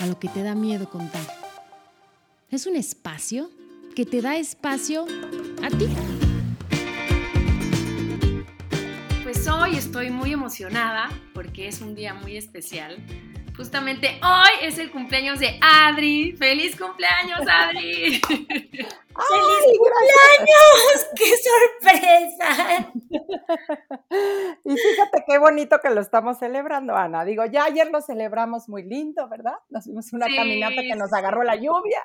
a lo que te da miedo contar. Es un espacio que te da espacio a ti. Pues hoy estoy muy emocionada porque es un día muy especial Justamente hoy es el cumpleaños de Adri. ¡Feliz cumpleaños, Adri! ¡Feliz cumpleaños! ¡Qué sorpresa! y fíjate qué bonito que lo estamos celebrando, Ana. Digo, ya ayer lo celebramos muy lindo, ¿verdad? Nos fuimos una caminata que nos agarró la lluvia.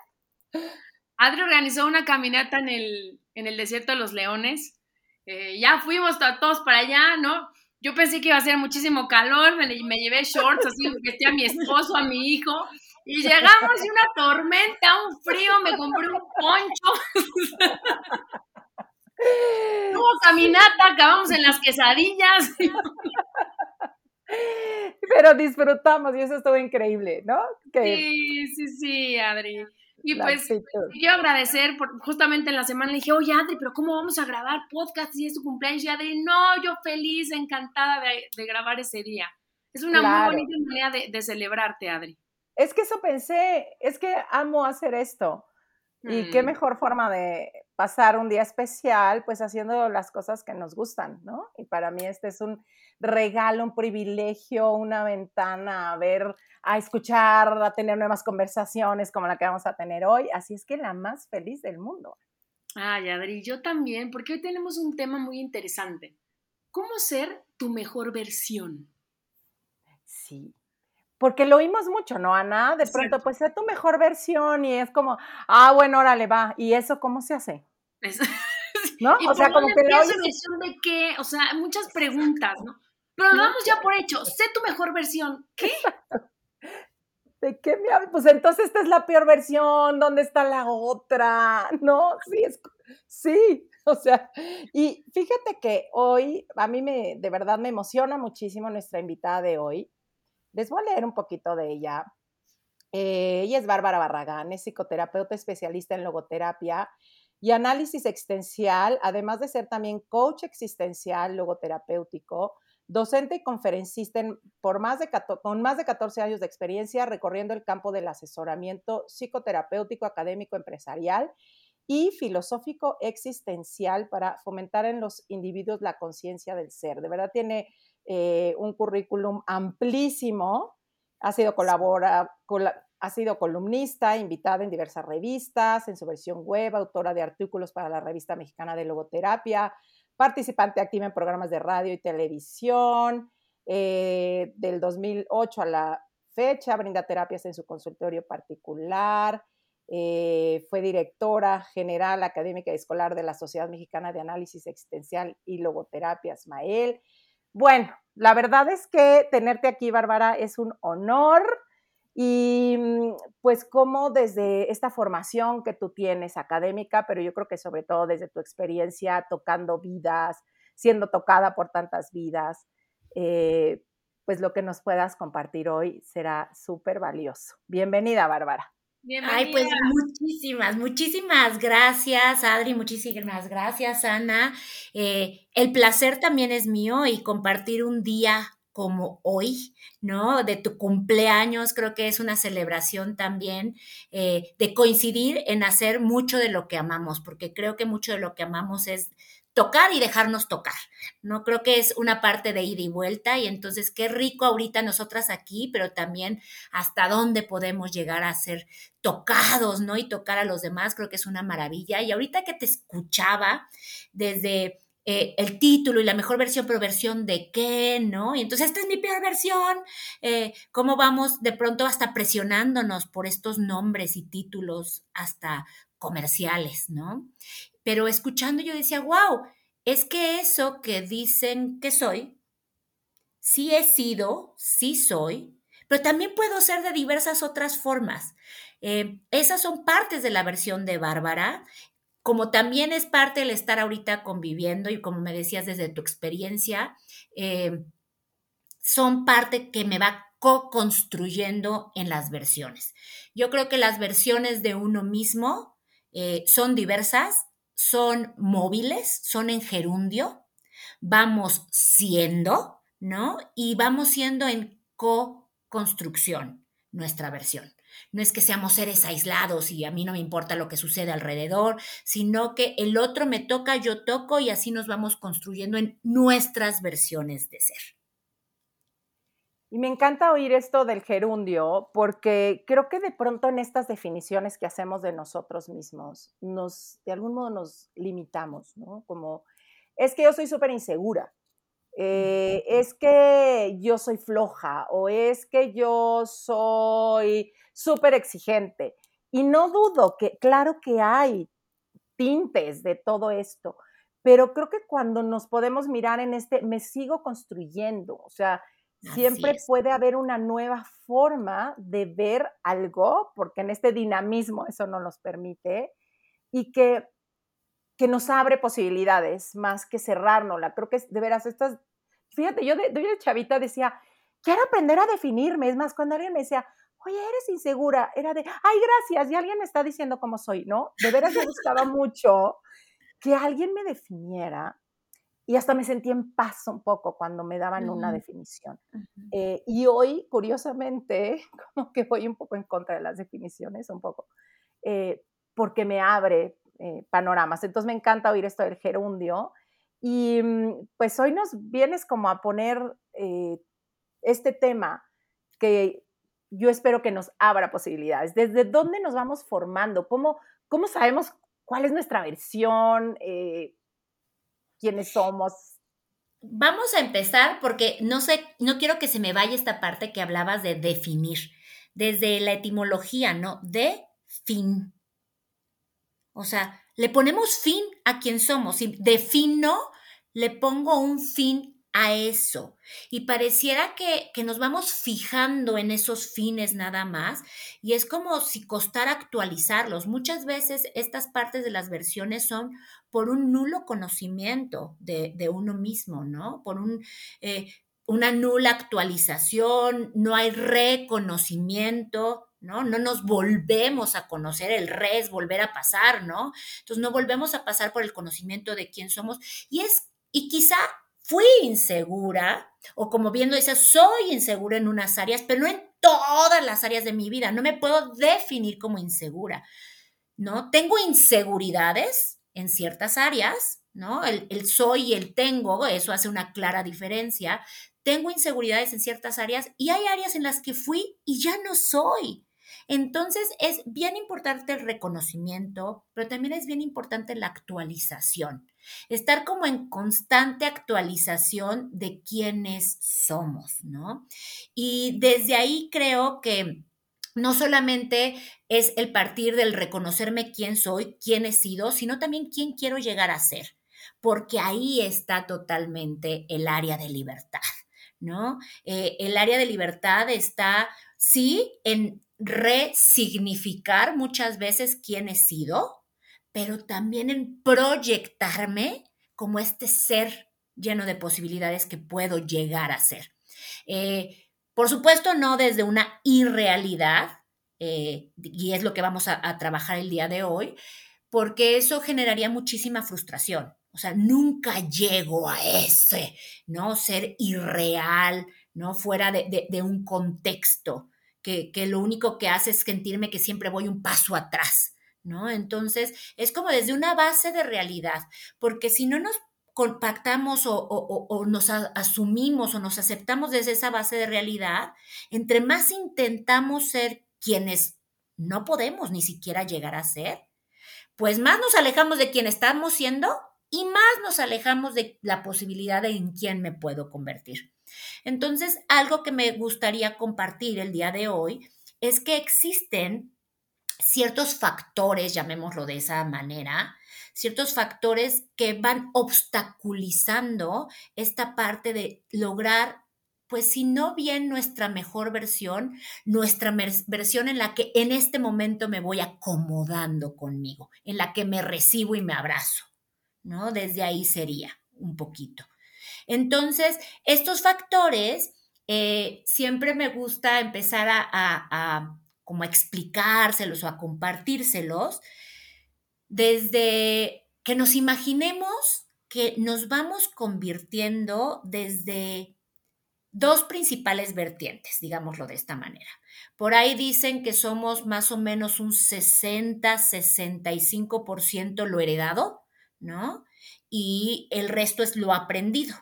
Adri organizó una caminata en el, en el desierto de los leones. Eh, ya fuimos todos para allá, ¿no? Yo pensé que iba a hacer muchísimo calor, me, llevé shorts, así vestí a mi esposo, a mi hijo, y llegamos y una tormenta, un frío, me compré un poncho. Hubo caminata, acabamos en las quesadillas. Pero disfrutamos y eso estuvo increíble, ¿no? Sí, sí, sí, Adri. Y pues yo agradecer, por, justamente en la semana le dije, oye Adri, pero ¿cómo vamos a grabar podcast si es tu cumpleaños? Y Adri, no, yo feliz, encantada de, grabar ese día. Es una muy bonita manera de, celebrarte, Adri. Es que eso pensé, es que amo hacer esto. Y qué mm. mejor forma de pasar un día especial, pues haciendo las cosas que nos gustan, ¿no? Y para mí este es un regalo, un privilegio, una ventana a ver, a escuchar, a tener nuevas conversaciones como la que vamos a tener hoy. Así es que la más feliz del mundo. Ay, Adri, yo también, porque hoy tenemos un tema muy interesante. ¿Cómo ser tu mejor versión? Sí, porque lo oímos mucho, ¿no, Ana? De pronto, pues sea tu mejor versión y es como, ah, bueno, órale, va. ¿Y eso cómo se hace? ¿No? o sea, como que la versión de qué? O sea, muchas preguntas, ¿no? Pero lo damos ya por hecho. Sé tu mejor versión. ¿Qué? ¿De qué me hablas? Pues entonces esta es la peor versión. ¿Dónde está la otra? No, sí, es, sí. O sea, y fíjate que hoy, a mí me, de verdad me emociona muchísimo nuestra invitada de hoy. Les voy a leer un poquito de ella. Eh, ella es Bárbara Barragán, es psicoterapeuta especialista en logoterapia y análisis existencial, además de ser también coach existencial logoterapéutico docente y conferencista por más de, con más de 14 años de experiencia recorriendo el campo del asesoramiento psicoterapéutico, académico, empresarial y filosófico existencial para fomentar en los individuos la conciencia del ser. De verdad tiene eh, un currículum amplísimo, ha sido, colabora, ha sido columnista, invitada en diversas revistas, en su versión web, autora de artículos para la revista mexicana de logoterapia, participante activa en programas de radio y televisión. Eh, del 2008 a la fecha, brinda terapias en su consultorio particular. Eh, fue directora general académica y escolar de la Sociedad Mexicana de Análisis Existencial y Logoterapia, Ismael. Bueno, la verdad es que tenerte aquí, Bárbara, es un honor. Y mm, pues cómo desde esta formación que tú tienes académica, pero yo creo que sobre todo desde tu experiencia tocando vidas, siendo tocada por tantas vidas, eh, pues lo que nos puedas compartir hoy será súper valioso. Bienvenida, Bárbara. Bienvenida. Ay, pues muchísimas, muchísimas gracias, Adri, muchísimas gracias, Ana. Eh, el placer también es mío y compartir un día como hoy, ¿no? De tu cumpleaños, creo que es una celebración también eh, de coincidir en hacer mucho de lo que amamos, porque creo que mucho de lo que amamos es tocar y dejarnos tocar, ¿no? Creo que es una parte de ida y vuelta y entonces qué rico ahorita nosotras aquí, pero también hasta dónde podemos llegar a ser tocados, ¿no? Y tocar a los demás, creo que es una maravilla. Y ahorita que te escuchaba desde eh, el título y la mejor versión, pero versión de qué, ¿no? Y entonces esta es mi peor versión. Eh, ¿Cómo vamos de pronto hasta presionándonos por estos nombres y títulos hasta comerciales, ¿no? Pero escuchando yo decía, wow, es que eso que dicen que soy, sí he sido, sí soy, pero también puedo ser de diversas otras formas. Eh, esas son partes de la versión de Bárbara, como también es parte el estar ahorita conviviendo y como me decías desde tu experiencia, eh, son parte que me va co-construyendo en las versiones. Yo creo que las versiones de uno mismo eh, son diversas, son móviles, son en gerundio, vamos siendo, ¿no? Y vamos siendo en co-construcción nuestra versión. No es que seamos seres aislados y a mí no me importa lo que sucede alrededor, sino que el otro me toca, yo toco y así nos vamos construyendo en nuestras versiones de ser. Y me encanta oír esto del gerundio porque creo que de pronto en estas definiciones que hacemos de nosotros mismos, nos, de algún modo nos limitamos, ¿no? Como, es que yo soy súper insegura, eh, es que yo soy floja o es que yo soy súper exigente. Y no dudo que, claro que hay tintes de todo esto, pero creo que cuando nos podemos mirar en este, me sigo construyendo, o sea, siempre puede haber una nueva forma de ver algo, porque en este dinamismo eso no nos permite, y que, que nos abre posibilidades más que cerrárnosla. Creo que de veras estas, fíjate, yo de, de chavita decía, quiero aprender a definirme, es más, cuando alguien me decía, oye, eres insegura, era de, ay, gracias, y alguien me está diciendo cómo soy, ¿no? De veras me gustaba mucho que alguien me definiera y hasta me sentí en paz un poco cuando me daban una definición. Eh, y hoy, curiosamente, como que voy un poco en contra de las definiciones, un poco, eh, porque me abre eh, panoramas. Entonces me encanta oír esto del gerundio. Y mm, pues hoy nos vienes como a poner este tema que yo espero que nos abra posibilidades. ¿Desde dónde nos vamos formando? ¿Cómo, cómo sabemos cuál es nuestra versión? Quiénes somos. Vamos a empezar porque no sé, no quiero que se me vaya esta parte que hablabas de definir, desde la etimología, ¿no? De fin. O sea, le ponemos fin a quien somos. Si defino, le pongo un fin a eso. Y pareciera que, que, nos vamos fijando en esos fines nada más y es como si costara actualizarlos. Muchas veces estas partes de las versiones son por un nulo conocimiento de, de uno mismo, ¿no? Por un, eh, una nula actualización, no hay reconocimiento, ¿no? No nos volvemos a conocer, el re es volver a pasar, ¿no? Entonces no volvemos a pasar por el conocimiento de quién somos y es, y quizá fui insegura, o como viendo dice, soy insegura en unas áreas, pero no en todas las áreas de mi vida. No me puedo definir como insegura, ¿no? Tengo inseguridades en ciertas áreas, ¿no? El, el soy y el tengo, eso hace una clara diferencia. Tengo inseguridades en ciertas áreas y hay áreas en las que fui y ya no soy. Entonces es bien importante el reconocimiento, pero también es bien importante la actualización. Estar como en constante actualización de quiénes somos, ¿no? Y desde ahí creo que no solamente es el partir del reconocerme quién soy, quién he sido, sino también quién quiero llegar a ser, porque ahí está totalmente el área de libertad, ¿no? Eh, el área de libertad está, sí, en resignificar muchas veces quién he sido, pero también en proyectarme como este ser lleno de posibilidades que puedo llegar a ser. Eh, por supuesto, no desde una irrealidad, eh, y es lo que vamos a, trabajar el día de hoy, porque eso generaría muchísima frustración. O sea, nunca llego a ese, ¿no? Ser irreal, ¿no? Fuera de un contexto que, lo único que hace es sentirme que siempre voy un paso atrás. ¿no? Entonces, es como desde una base de realidad, porque si no nos compactamos o, o, nos asumimos o nos aceptamos desde esa base de realidad, entre más intentamos ser quienes no podemos ni siquiera llegar a ser, pues más nos alejamos de quien estamos siendo y más nos alejamos de la posibilidad de en quién me puedo convertir. Entonces, algo que me gustaría compartir el día de hoy es que existen ciertos factores, llamémoslo de esa manera, ciertos factores que van obstaculizando esta parte de lograr pues si no bien nuestra mejor versión, nuestra versión en la que en este momento me voy acomodando conmigo, en la que me recibo y me abrazo, ¿no? Desde ahí sería un poquito. Entonces, estos factores, eh, siempre me gusta empezar a, como a explicárselos o a compartírselos desde que nos imaginemos que nos vamos convirtiendo desde dos principales vertientes, digámoslo de esta manera. Por ahí dicen que somos más o menos un 60-65% lo heredado, ¿no? Y el resto es lo aprendido.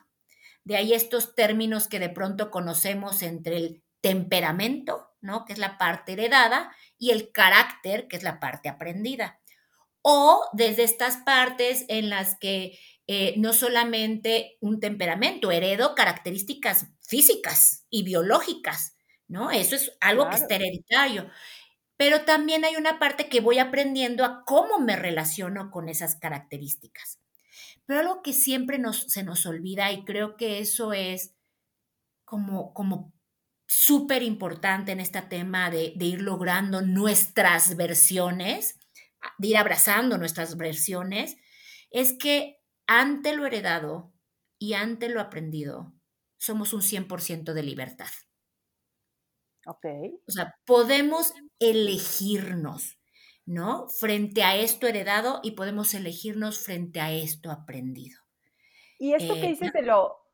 De ahí estos términos que de pronto conocemos entre el temperamento, ¿no? Que es la parte heredada, y el carácter, que es la parte aprendida. O desde estas partes en las que eh, no solamente un temperamento, heredo características físicas y biológicas, ¿no? Eso es algo que está hereditario. Pero también hay una parte que voy aprendiendo a cómo me relaciono con esas características. Pero algo que siempre nos, se nos olvida y creo que eso es como, como súper importante en este tema de, de ir logrando nuestras versiones, de ir abrazando nuestras versiones, es que ante lo heredado y ante lo aprendido, somos un 100% de libertad. Ok. O sea, podemos elegirnos, ¿no? Frente a esto heredado y podemos elegirnos frente a esto aprendido. Y esto que eh, dices de lo,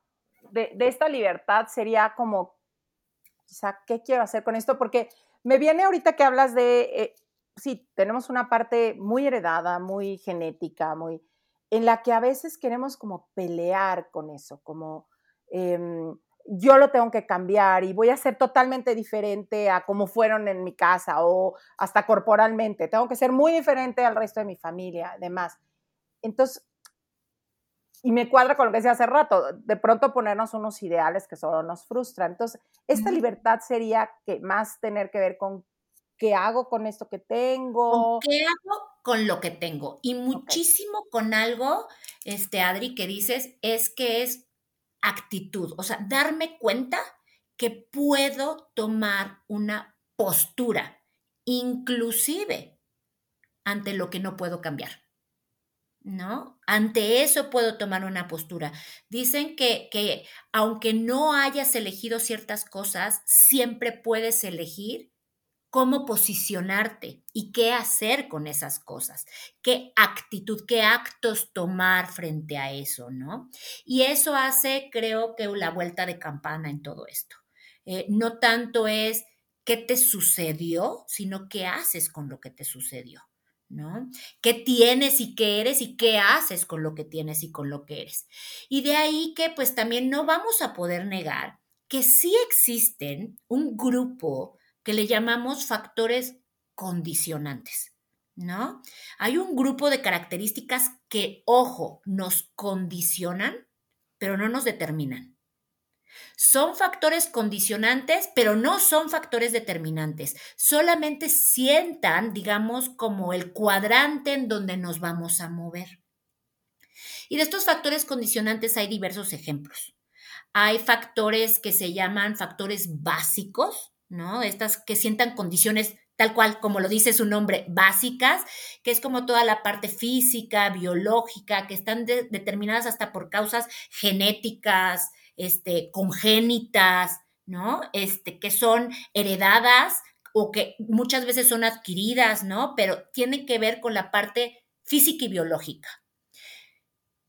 de, esta libertad sería como, quizá, ¿qué quiero hacer con esto? Porque me viene ahorita que hablas de, eh, sí, tenemos una parte muy heredada, muy genética, muy, en la que a veces queremos como pelear con eso, como em, yo lo tengo que cambiar y voy a ser totalmente diferente a como fueron en mi casa o hasta corporalmente, tengo que ser muy diferente al resto de mi familia, además. Entonces, y me cuadra con lo que decía hace rato, de pronto ponernos unos ideales que solo nos frustran. Entonces, esta libertad sería que más tener que ver con qué hago con esto que tengo. ¿Qué hago con lo que tengo? Y muchísimo con algo, este, Adri, que dices, es que es actitud, o sea, darme cuenta que puedo tomar una postura, inclusive ante lo que no puedo cambiar. ¿No? Ante eso puedo tomar una postura. Dicen que, que aunque no hayas elegido ciertas cosas, siempre puedes elegir cómo posicionarte y qué hacer con esas cosas, qué actitud, qué actos tomar frente a eso, ¿no? Y eso hace, creo que, la vuelta de campana en todo esto. Eh, no tanto es qué te sucedió, sino qué haces con lo que te sucedió. ¿no? ¿Qué tienes y qué eres y qué haces con lo que tienes y con lo que eres? Y de ahí que pues también no vamos a poder negar que sí existen un grupo que le llamamos factores condicionantes, ¿no? Hay un grupo de características que, ojo, nos condicionan, pero no nos determinan. Son factores condicionantes, pero no son factores determinantes. Solamente sientan, digamos, como el cuadrante en donde nos vamos a mover. Y de estos factores condicionantes hay diversos ejemplos. Hay factores que se llaman factores básicos, ¿no? Estas que sientan condiciones tal cual, como lo dice su nombre, básicas, que es como toda la parte física, biológica, que están determinadas hasta por causas genéticas, este, congénitas, ¿no? Este, que son heredadas o que muchas veces son adquiridas, ¿no? Pero tienen que ver con la parte física y biológica.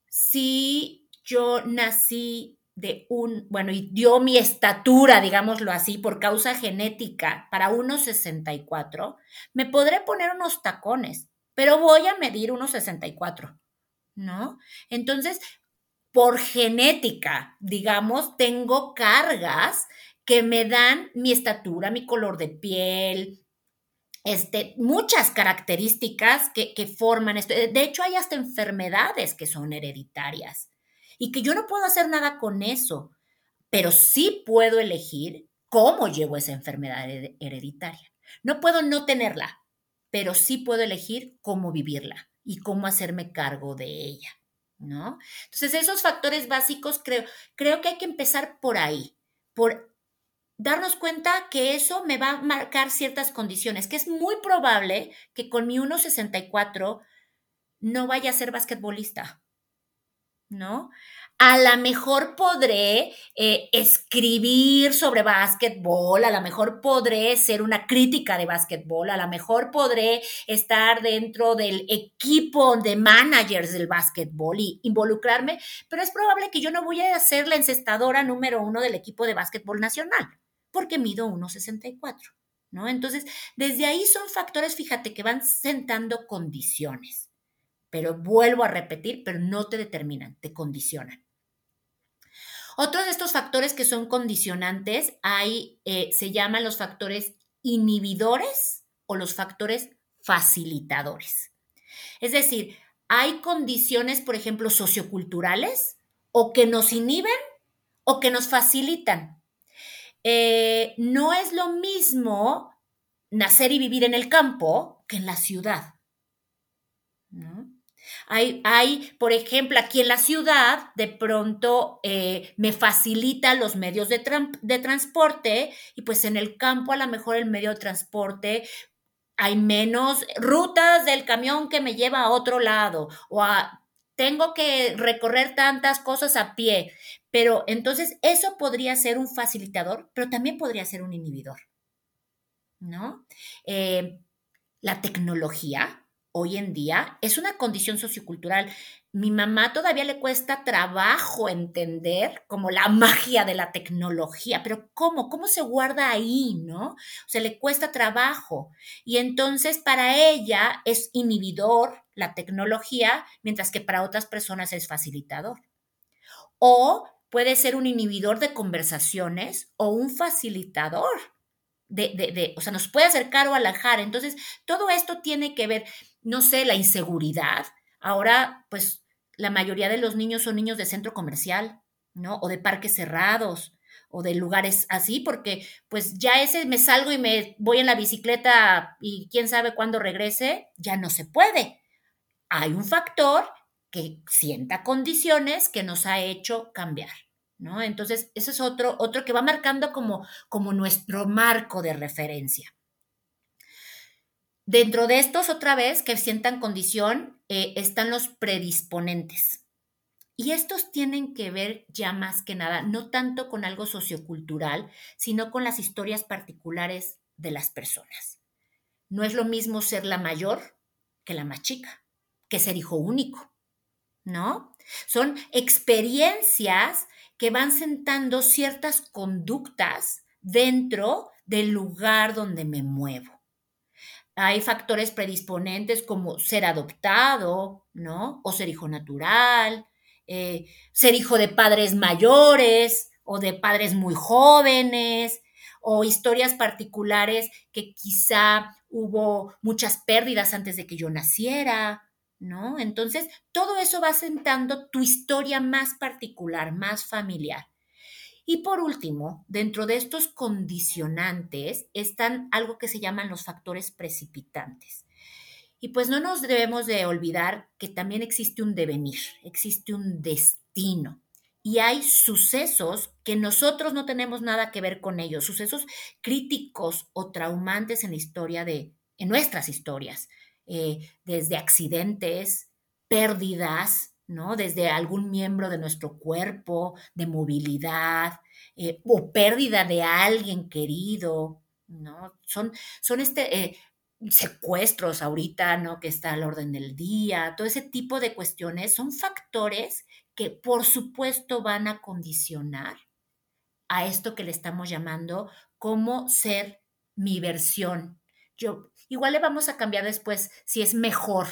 Si yo nací de un, bueno, y dio mi estatura, digámoslo así, por causa genética para 1,64, me podré poner unos tacones, pero voy a medir 1,64, ¿no? Entonces, por genética, digamos, tengo cargas que me dan mi estatura, mi color de piel, este, muchas características que, que forman esto. De hecho, hay hasta enfermedades que son hereditarias y que yo no puedo hacer nada con eso, pero sí puedo elegir cómo llevo esa enfermedad hereditaria. No puedo no tenerla, pero sí puedo elegir cómo vivirla y cómo hacerme cargo de ella, ¿no? Entonces, esos factores básicos creo, creo que hay que empezar por ahí, por darnos cuenta que eso me va a marcar ciertas condiciones, que es muy probable que con mi 1,64 no vaya a ser basquetbolista, ¿no? A lo mejor podré eh, escribir sobre básquetbol, a lo mejor podré ser una crítica de básquetbol, a lo mejor podré estar dentro del equipo de managers del básquetbol y involucrarme, pero es probable que yo no voy a ser la encestadora número uno del equipo de básquetbol nacional porque mido 1,64, ¿no? Entonces, desde ahí son factores, fíjate, que van sentando condiciones. Pero vuelvo a repetir, pero no te determinan, te condicionan. Otros de estos factores que son condicionantes hay, eh, se llaman los factores inhibidores o los factores facilitadores. Es decir, hay condiciones, por ejemplo, socioculturales o que nos inhiben o que nos facilitan. Eh, no es lo mismo nacer y vivir en el campo que en la ciudad. Hay, por ejemplo, aquí en la ciudad, de pronto eh, me facilita los medios de, de, transporte y pues en el campo a lo mejor el medio de transporte hay menos rutas del camión que me lleva a otro lado o a, tengo que recorrer tantas cosas a pie. Pero entonces eso podría ser un facilitador, pero también podría ser un inhibidor, ¿no? Eh, la tecnología hoy en día es una condición sociocultural. Mi mamá todavía le cuesta trabajo entender como la magia de la tecnología, pero ¿cómo? ¿Cómo se guarda ahí, no? O sea, le cuesta trabajo. Y entonces para ella es inhibidor la tecnología, mientras que para otras personas es facilitador. O puede ser un inhibidor de conversaciones o un facilitador. De, de, o sea, nos puede acercar o alejar. Entonces, todo esto tiene que ver, no sé, la inseguridad. Ahora, pues, la mayoría de los niños son niños de centro comercial, ¿no? O de parques cerrados, o de lugares así, porque pues ya ese me salgo y me voy en la bicicleta y quién sabe cuándo regrese, ya no se puede. Hay un factor que sienta condiciones que nos ha hecho cambiar, ¿no? Entonces, ese es otro, otro que va marcando como, como nuestro marco de referencia. Dentro de estos, otra vez, que sientan condición, eh, están los predisponentes. Y estos tienen que ver ya más que nada, no tanto con algo sociocultural, sino con las historias particulares de las personas. No es lo mismo ser la mayor que la más chica, que ser hijo único. ¿no? Son experiencias que van sentando ciertas conductas dentro del lugar donde me muevo. Hay factores predisponentes como ser adoptado, ¿no? O ser hijo natural, eh, ser hijo de padres mayores o de padres muy jóvenes, o historias particulares que quizá hubo muchas pérdidas antes de que yo naciera, ¿no? Entonces, todo eso va sentando tu historia más particular, más familiar. Y por último, dentro de estos condicionantes están algo que se llaman los factores precipitantes. Y pues no nos debemos de olvidar que también existe un devenir, existe un destino. Y hay sucesos que nosotros no tenemos nada que ver con ellos, sucesos críticos o traumantes en la historia de, en nuestras historias. Eh, desde accidentes, pérdidas, ¿no? Desde algún miembro de nuestro cuerpo, de movilidad, eh, o pérdida de alguien querido, ¿no? Son, son este, eh, secuestros ahorita, ¿no? Que está al orden del día, todo ese tipo de cuestiones son factores que por supuesto van a condicionar a esto que le estamos llamando como ser mi versión. Yo Igual le vamos a cambiar después si es mejor,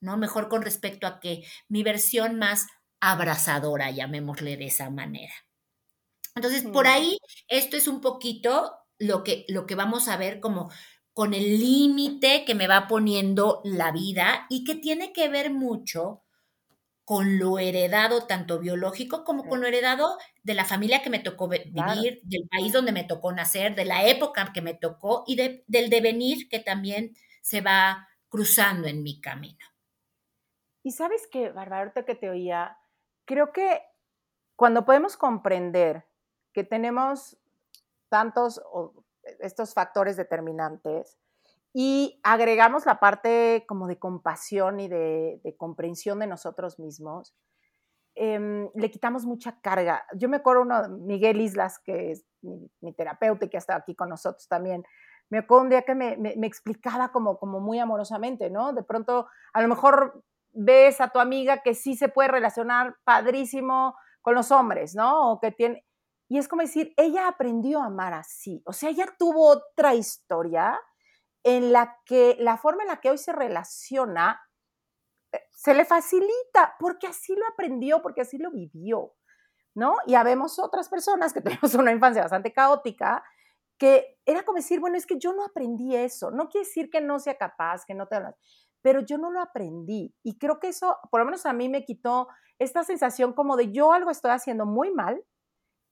¿no? Mejor con respecto a que mi versión más abrazadora, llamémosle de esa manera. Entonces, por ahí, esto es un poquito lo que, lo que vamos a ver como con el límite que me va poniendo la vida y que tiene que ver mucho con lo heredado, tanto biológico como con lo heredado de la familia que me tocó vivir, del país donde me tocó nacer, de la época que me tocó y del devenir que también se va cruzando en mi camino. Y sabes que, Bárbara, ahorita que te oía, creo que cuando podemos comprender que tenemos tantos estos factores determinantes y agregamos la parte como de compasión y de, comprensión de nosotros mismos, em, le quitamos mucha carga. Yo me acuerdo uno, Miguel Islas, que es mi, terapeuta y que ha estado aquí con nosotros también, me acuerdo un día que me, explicaba como muy amorosamente, ¿no? De pronto, a lo mejor ves a tu amiga que sí se puede relacionar padrísimo con los hombres, ¿no? O que tiene... Y es como decir, ella aprendió a amar así, o sea, ella tuvo otra historia en la que la forma en la que hoy se relaciona eh, se le facilita porque así lo aprendió, porque así lo vivió, ¿no? Y habemos otras personas que tenemos una infancia bastante caótica que era como decir, bueno, es que yo no aprendí eso, no quiere decir que no sea capaz, que no te pero yo no lo aprendí y creo que eso, por lo menos a mí me quitó esta sensación como de yo algo estoy haciendo muy mal,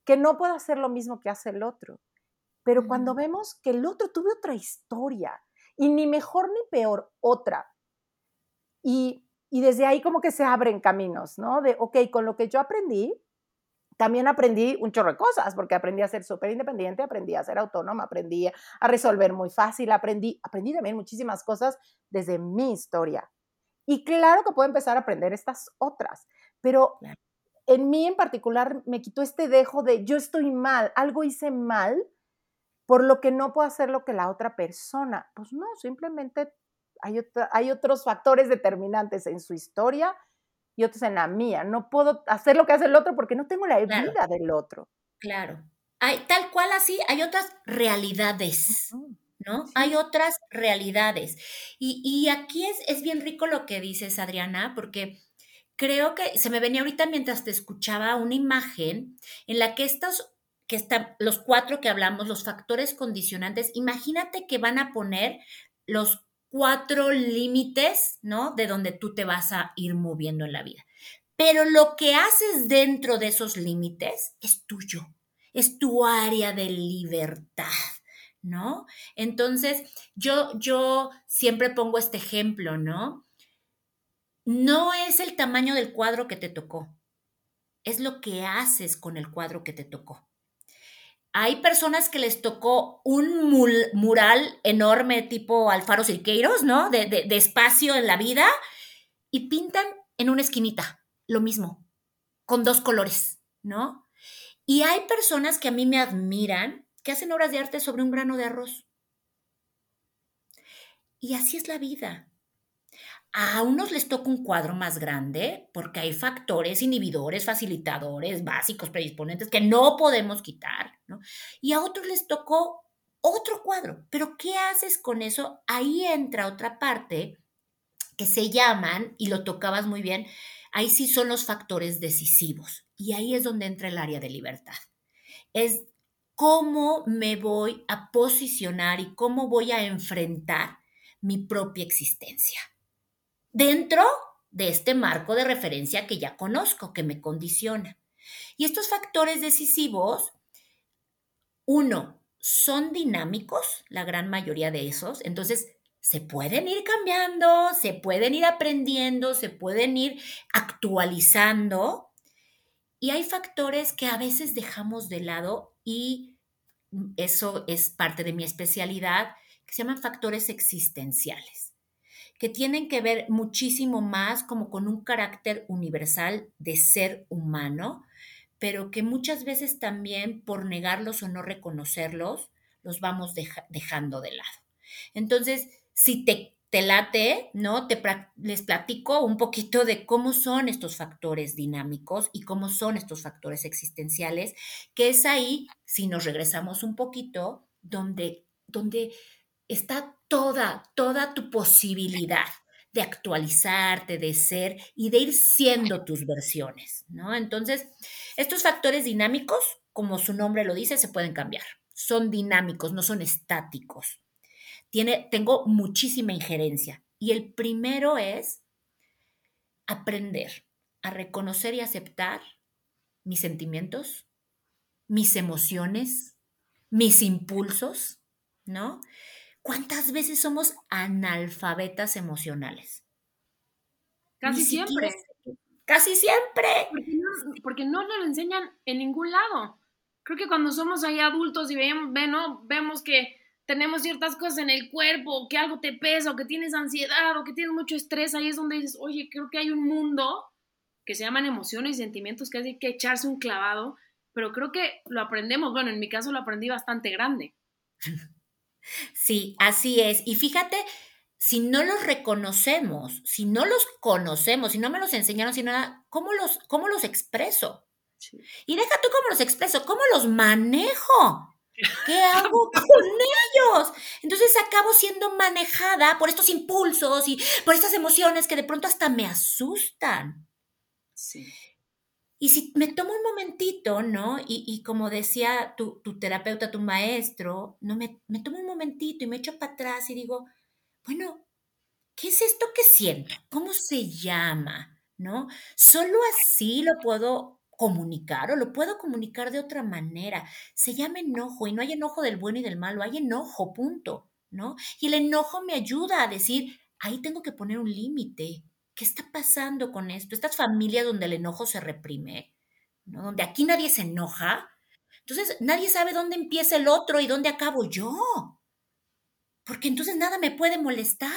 que no puedo hacer lo mismo que hace el otro. Pero cuando vemos que el otro tuvo otra historia, y ni mejor ni peor, otra. Y, y desde ahí como que se abren caminos, ¿no? De, ok, con lo que yo aprendí, también aprendí un chorro de cosas, porque aprendí a ser súper independiente, aprendí a ser autónoma, aprendí a resolver muy fácil, aprendí, aprendí también muchísimas cosas desde mi historia. Y claro que puedo empezar a aprender estas otras, pero en mí en particular me quitó este dejo de yo estoy mal, algo hice mal, por lo que no puedo hacer lo que la otra persona. Pues no, simplemente hay, hay otros factores determinantes en su historia y otros en la mía. No puedo hacer lo que hace el otro porque no tengo la vida del otro. Claro. Hay, tal cual así, hay otras realidades. ¿no? Hay otras realidades. Y, y aquí es, es, bien rico lo que dices, Adriana, porque creo que se me venía ahorita mientras te escuchaba una imagen en la que estos, que están, los cuatro que hablamos, los factores condicionantes, imagínate que van a poner los cuatro límites, ¿no? De donde tú te vas a ir moviendo en la vida. Pero lo que haces dentro de esos límites es tuyo, es tu área de libertad. ¿No? Entonces, yo, yo siempre pongo este ejemplo, ¿no? no es el tamaño del cuadro que te tocó, es lo que haces con el cuadro que te tocó. Hay personas que les tocó un mural enorme tipo Alfaro Cirqueiros, ¿no? De, de, espacio en la vida y pintan en una esquinita, lo mismo, con dos colores, ¿no? Y hay personas que a mí me admiran que hacen obras de arte sobre un grano de arroz. Y así es la vida. A unos les toca un cuadro más grande porque hay factores inhibidores, facilitadores, básicos, predisponentes que no podemos quitar. Y a otros les tocó otro cuadro. Pero ¿qué haces con eso? Ahí entra otra parte que se llaman, y lo tocabas muy bien, ahí sí son los factores decisivos. Y ahí es donde entra el área de libertad. Es cómo me voy a posicionar y cómo voy a enfrentar mi propia existencia dentro de este marco de referencia que ya conozco, que me condiciona. Y estos factores decisivos, uno, son dinámicos, la gran mayoría de esos, entonces se pueden ir cambiando, se pueden ir aprendiendo, se pueden ir actualizando. Y hay factores que a veces dejamos de lado y eso es parte de mi especialidad, que se llaman factores existenciales que tienen que ver muchísimo más como con un carácter universal de ser humano, pero que muchas veces también por negarlos o no reconocerlos, los vamos dejando de lado. Entonces, si te, te late, ¿no? Te, les platico un poquito de cómo son estos factores dinámicos y cómo son estos factores existenciales, que es ahí, si nos regresamos un poquito, donde, donde está toda, toda tu posibilidad de actualizarte, de ser y de ir siendo tus versiones, ¿no? Entonces, estos factores dinámicos, como su nombre lo dice, se pueden cambiar. Son dinámicos, no son estáticos. Tiene, tengo muchísima injerencia. Y el primero es aprender a reconocer y aceptar mis sentimientos, mis emociones, mis impulsos, ¿no? ¿Cuántas veces somos analfabetas emocionales? Casi siempre. Casi siempre. Porque no, porque no nos lo enseñan en ningún lado. creo que cuando somos ahí adultos y vemos, ¿no? vemos que tenemos ciertas cosas en el cuerpo, que algo te pesa, o que tienes ansiedad, o que tienes mucho estrés, ahí es donde dices, oye, creo que hay un mundo que se llaman emociones y sentimientos que hay que echarse un clavado, pero creo que lo aprendemos, bueno, en mi caso lo aprendí bastante grande. Sí, así es. Y fíjate, si no los reconocemos, si no los conocemos, si no me los enseñaron, si nada, ¿cómo los, cómo los expreso? Y deja tú cómo los expreso, cómo los manejo. ¿Qué hago con ellos? Entonces acabo siendo manejada por estos impulsos y por estas emociones que de pronto hasta me asustan. Sí. Y si me tomo un momentito, ¿no? Y, como decía tu, terapeuta, tu maestro, ¿no? Me, me tomo un momentito y me echo para atrás y digo, bueno, ¿qué es esto que siento? ¿Cómo se llama? ¿No? Solo así lo puedo comunicar o lo puedo comunicar de otra manera. Se llama enojo y no hay enojo del bueno y del malo, hay enojo, punto, ¿no? Y el enojo me ayuda a decir, ahí tengo que poner un límite. ¿Qué está pasando con esto? Estas familias donde el enojo se reprime, ¿no? Donde aquí nadie se enoja. Entonces, nadie sabe dónde empieza el otro y dónde acabo yo. Porque entonces nada me puede molestar.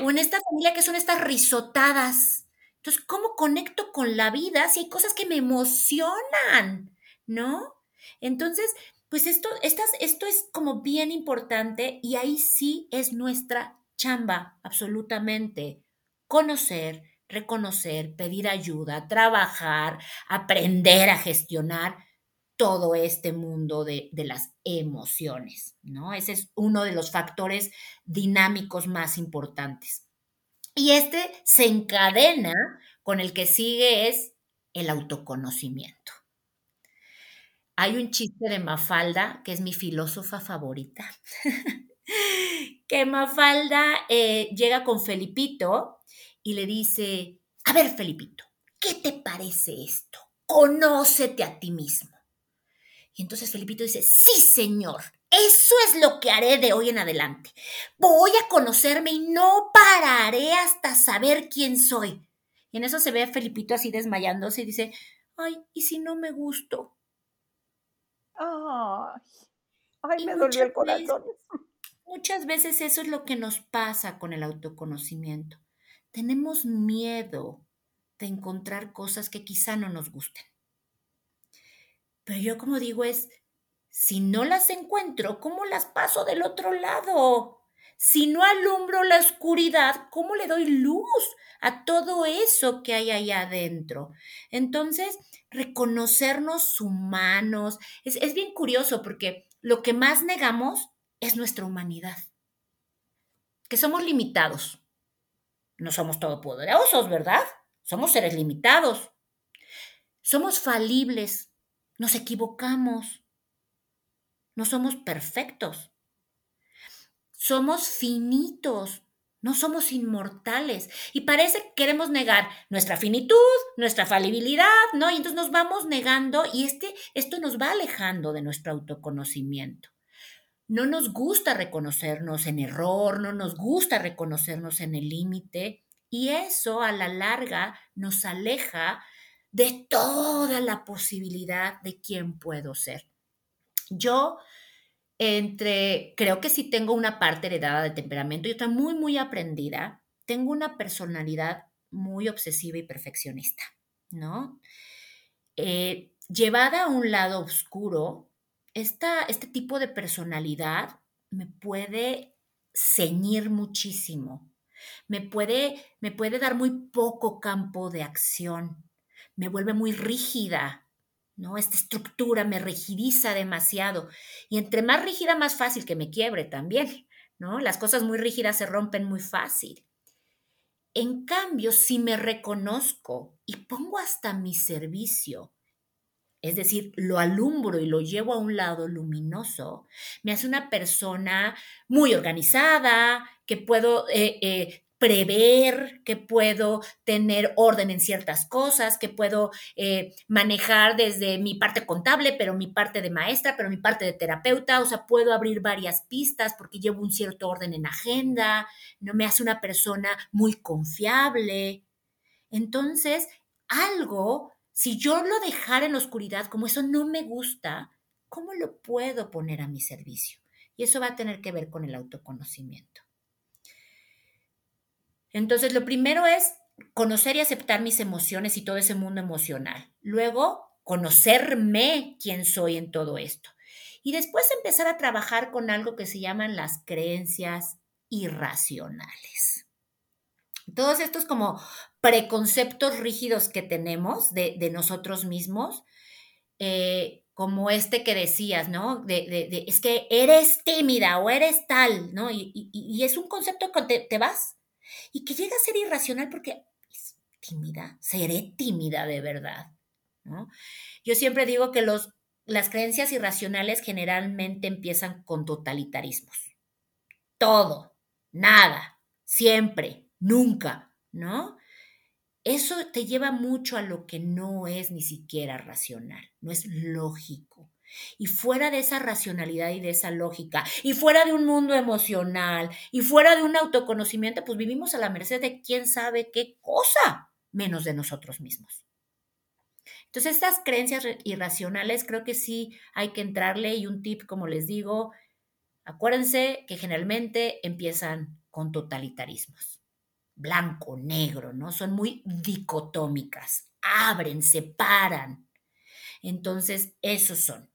O en esta familia que son estas risotadas, entonces, ¿cómo conecto con la vida si hay cosas que me emocionan? ¿No? Entonces, pues esto, estas, esto es como bien importante y ahí sí es nuestra chamba, absolutamente. Conocer, reconocer, pedir ayuda, trabajar, aprender a gestionar todo este mundo de, las emociones, ¿no? Ese es uno de los factores dinámicos más importantes. Y este se encadena con el que sigue es el autoconocimiento. Hay un chiste de Mafalda, que es mi filósofa favorita, que Mafalda eh, llega con Felipito y le dice, a ver Felipito, ¿qué te parece esto? Conócete a ti mismo. Y entonces Felipito dice, sí señor, eso es lo que haré de hoy en adelante. Voy a conocerme y no pararé hasta saber quién soy. Y en eso se ve a Felipito así desmayándose y dice, ay, ¿y si no me gusto? Ay, ay me dolió el corazón. muchas veces eso es lo que nos pasa con el autoconocimiento. Tenemos miedo de encontrar cosas que quizá no nos gusten. Pero yo como digo es, si no las encuentro, ¿cómo las paso del otro lado? Si no alumbro la oscuridad, ¿cómo le doy luz a todo eso que hay allá adentro? Entonces, reconocernos humanos es, es bien curioso porque lo que más negamos es nuestra humanidad. Que somos limitados. No somos todopoderosos, ¿verdad? Somos seres limitados. Somos falibles. Nos equivocamos no somos perfectos. Somos finitos, no somos inmortales. Y parece que queremos negar nuestra finitud, nuestra falibilidad, ¿no? Y entonces nos vamos negando y este, esto nos va alejando de nuestro autoconocimiento. No nos gusta reconocernos en error, no nos gusta reconocernos en el límite y eso a la larga nos aleja de toda la posibilidad de quién puedo ser. Yo entre, creo que sí tengo una parte heredada de temperamento y otra muy, muy aprendida. Tengo una personalidad muy obsesiva y perfeccionista, ¿no? Eh, llevada a un lado oscuro, esta, este tipo de personalidad me puede ceñir muchísimo, me puede, me puede dar muy poco campo de acción, me vuelve muy rígida, ¿no? Esta estructura me rigidiza demasiado. Y entre más rígida, más fácil que me quiebre también, ¿no? Las cosas muy rígidas se rompen muy fácil. En cambio, si me reconozco y pongo hasta mi servicio, es decir, lo alumbro y lo llevo a un lado luminoso, me hace una persona muy organizada, que puedo eh, eh, prever, que puedo tener orden en ciertas cosas, que puedo eh, manejar desde mi parte contable, pero mi parte de maestra, pero mi parte de terapeuta, o sea, puedo abrir varias pistas porque llevo un cierto orden en agenda, no me hace una persona muy confiable. Entonces, algo si yo lo dejara en la oscuridad, como eso no me gusta, ¿cómo lo puedo poner a mi servicio? Y eso va a tener que ver con el autoconocimiento. Entonces, lo primero es conocer y aceptar mis emociones y todo ese mundo emocional. Luego, conocerme quién soy en todo esto. Y después empezar a trabajar con algo que se llaman las creencias irracionales. Todos estos como preconceptos rígidos que tenemos de, nosotros mismos, eh, como este que decías, ¿no? De, es que eres tímida o eres tal, ¿no? Y, es un concepto que te, te, vas y que llega a ser irracional porque es tímida, seré tímida de verdad, ¿no? Yo siempre digo que los, las creencias irracionales generalmente empiezan con totalitarismos. Todo, nada, siempre, nunca, ¿no? Eso te lleva mucho a lo que no es ni siquiera racional, no es lógico. Y fuera de esa racionalidad y de esa lógica, y fuera de un mundo emocional, y fuera de un autoconocimiento, pues vivimos a la merced de quién sabe qué cosa, menos de nosotros mismos. Entonces, estas creencias irracionales creo que sí hay que entrarle y un tip, como les digo, acuérdense que generalmente empiezan con totalitarismos blanco, negro, ¿no? Son muy dicotómicas, abren, separan. Entonces, esos son.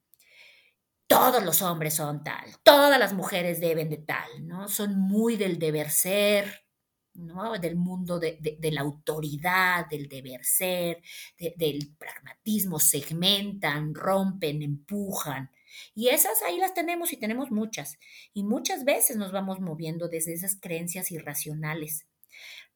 Todos los hombres son tal, todas las mujeres deben de tal, ¿no? Son muy del deber ser, ¿no? Del mundo de, la autoridad, del deber ser, del pragmatismo, segmentan, rompen, empujan. Y esas ahí las tenemos y tenemos muchas. Y muchas veces nos vamos moviendo desde esas creencias irracionales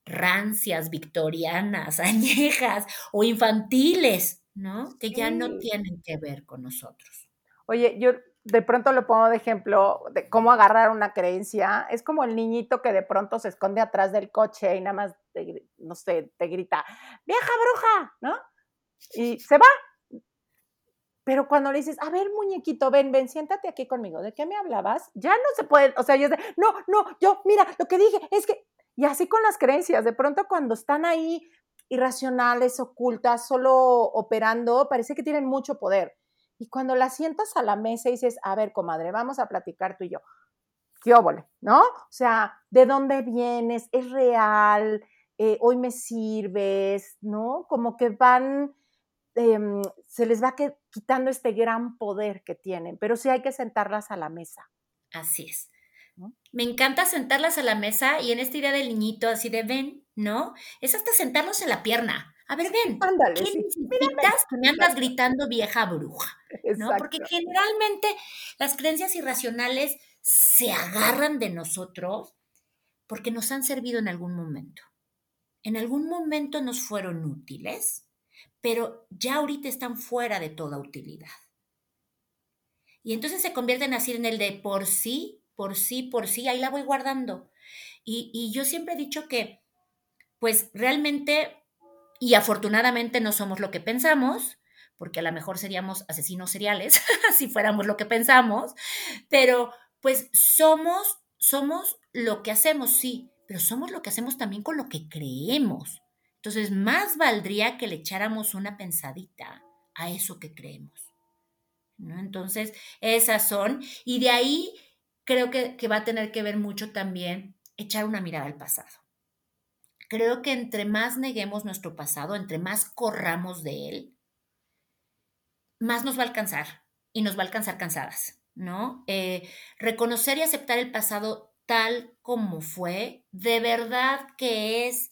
rancias, victorianas, añejas o infantiles, ¿no? Que ya no tienen que ver con nosotros. Oye, yo de pronto lo pongo de ejemplo de cómo agarrar una creencia. Es como el niñito que de pronto se esconde atrás del coche y nada más, no sé, te grita, vieja bruja, ¿no? Y se va. Pero cuando le dices, a ver, muñequito, ven, ven, siéntate aquí conmigo, ¿de qué me hablabas? Ya no se puede, o sea, yo de, no, no, yo, mira, lo que dije es que y así con las creencias, de pronto cuando están ahí irracionales, ocultas, solo operando, parece que tienen mucho poder. Y cuando las sientas a la mesa y dices, a ver, comadre, vamos a platicar tú y yo, qué óvole, ¿no? O sea, ¿de dónde vienes? ¿Es real? Eh, ¿Hoy me sirves? ¿No? Como que van, em, se les va quitando este gran poder que tienen, pero sí hay que sentarlas a la mesa. Así es. Me encanta sentarlas a la mesa y en esta idea del niñito, así de ven, ¿no? Es hasta sentarlos en la pierna. A ver, ven, Ándale, ¿qué necesitas que me andas gritando vieja bruja? ¿no? Porque generalmente las creencias irracionales se agarran de nosotros porque nos han servido en algún momento. En algún momento nos fueron útiles, pero ya ahorita están fuera de toda utilidad. Y entonces se convierten así en el de por sí por sí, por sí, ahí la voy guardando. Y, yo siempre he dicho que, pues realmente y afortunadamente no somos lo que pensamos, porque a lo mejor seríamos asesinos seriales si fuéramos lo que pensamos, pero pues somos, somos lo que hacemos, sí, pero somos lo que hacemos también con lo que creemos. Entonces, más valdría que le echáramos una pensadita a eso que creemos. ¿no? Entonces, esas son, y de ahí creo que, va a tener que ver mucho también echar una mirada al pasado. Creo que entre más neguemos nuestro pasado, entre más corramos de él, más nos va a alcanzar y nos va a alcanzar cansadas, ¿no? Eh, reconocer y aceptar el pasado tal como fue, de verdad que es